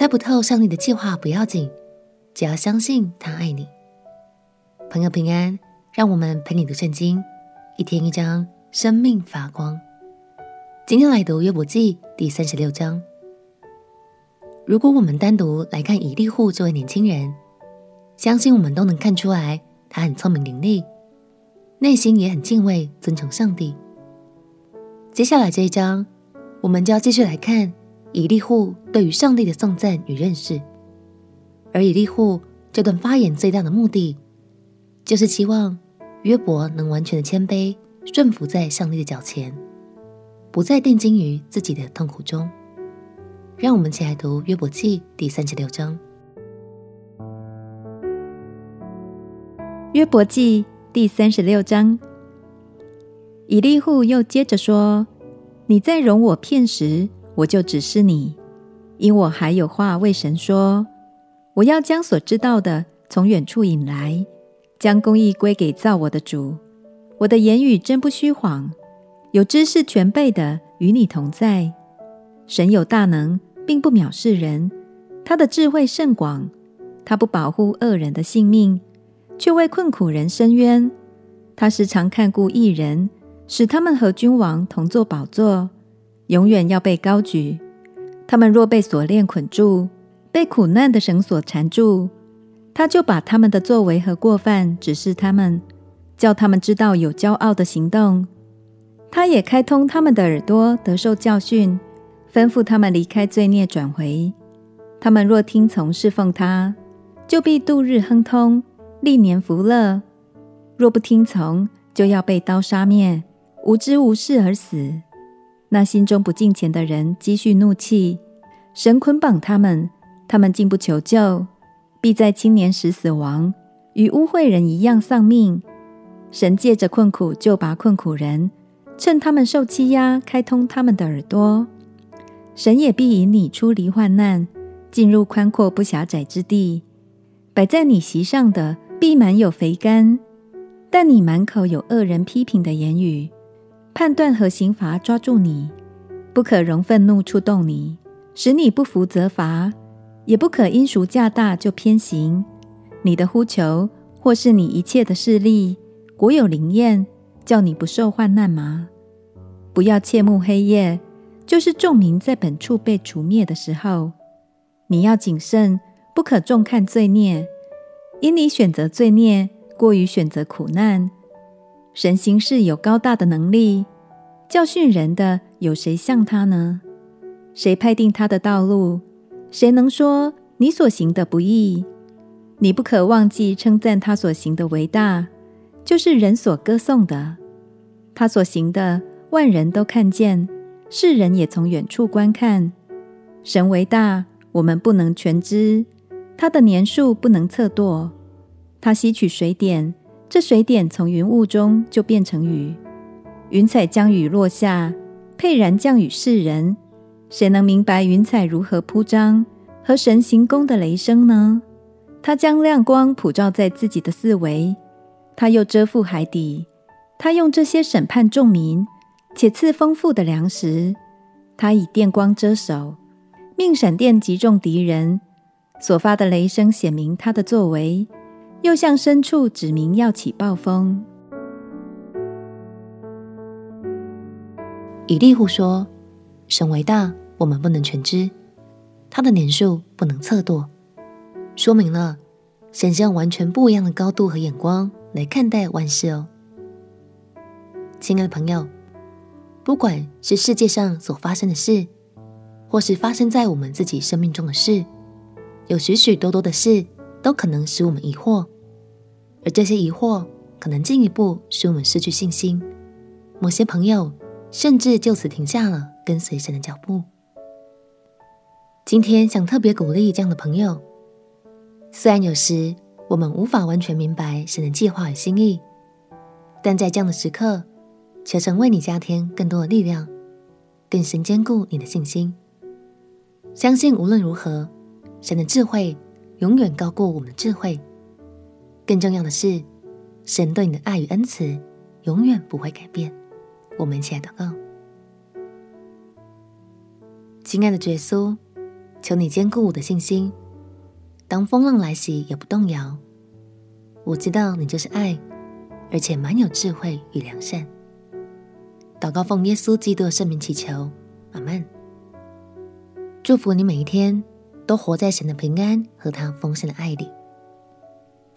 猜不透上帝的计划不要紧，只要相信他爱你。朋友平安，让我们陪你读圣经，一天一章，生命发光。今天来读约伯记第三十六章。如果我们单独来看以利户这位年轻人，相信我们都能看出来，他很聪明伶俐，内心也很敬畏、尊崇上帝。接下来这一章，我们就要继续来看以利户对于上帝的颂赞与认识。而以利户这段发言最大的目的，就是希望约伯能完全的谦卑、顺服在上帝的脚前，不再定睛于自己的痛苦中。让我们一起来读约伯记第三十六章。约伯记第三十六章，以利户又接着说：“你在容我片时，我就指示你，因我还有话为神说。我要将所知道的从远处引来，将公义归给造我的主。我的言语真不虚谎，有知识全备的与你同在。神有大能。”并不藐视人，他的智慧甚广。他不保护恶人的性命，却为困苦人伸冤。他时常看顾义人，使他们和君王同坐宝座，永远要被高举。他们若被锁链捆住，被苦难的绳索缠住，他就把他们的作为和过犯指示他们，叫他们知道有骄傲的行动。他也开通他们的耳朵，得受教训。吩咐他们离开罪孽，转回。他们若听从侍奉他，就必度日亨通，历年福乐；若不听从，就要被刀杀灭，无知无识而死。那心中不敬虔的人积蓄怒气，神捆绑他们，他们竟不求救，必在青年时死亡，与污秽人一样丧命。神借着困苦救拔困苦人，趁他们受欺压，开通他们的耳朵。神也必引你出离患难，进入宽阔不狭窄之地。摆在你席上的必满有肥甘，但你满口有恶人批评的言语，判断和刑罚抓住你，不可容愤怒触动你，使你不服责罚，也不可因赎价大就偏行。你的呼求或是你一切的势力，果有灵验，叫你不受患难吗？不要切慕黑夜。就是众民在本处被除灭的时候，你要谨慎，不可重看罪孽，因你选择罪孽，过于选择苦难。神行事有高大的能力，教训人的有谁像他呢？谁派定他的道路？谁能说你所行的不易？你不可忘记称赞他所行的为大，就是人所歌颂的。他所行的，万人都看见。世人也从远处观看，神为大，我们不能全知；他的年数不能测度。他吸取水点，这水点从云雾中就变成雨。云彩将雨落下，沛然降雨世人。谁能明白云彩如何铺张和神行宫的雷声呢？他将亮光普照在自己的四围，他又遮覆海底。他用这些审判众民。且赐丰富的粮食，他以电光遮手，命闪电击中敌人。所发的雷声显明他的作为，又向深处指明要起暴风。以利户说：“神为大，我们不能全知；他的年数不能测度。”说明了神是用完全不一样的高度和眼光来看待万事哦，亲爱的朋友。不管是世界上所发生的事，或是发生在我们自己生命中的事，有许许多多的事都可能使我们疑惑，而这些疑惑可能进一步使我们失去信心。某些朋友甚至就此停下了跟随神的脚步。今天想特别鼓励这样的朋友，虽然有时我们无法完全明白神的计划与心意，但在这样的时刻。求神为你加添更多的力量，更深坚固你的信心。相信无论如何，神的智慧永远高过我们的智慧。更重要的是，神对你的爱与恩慈永远不会改变。我们一起来祷告：亲爱的耶稣，求你坚固我的信心，当风浪来袭也不动摇。我知道你就是爱，而且满有智慧与良善。祷告奉耶稣基督的圣名祈求，阿门。祝福你每一天都活在神的平安和他丰盛的爱里。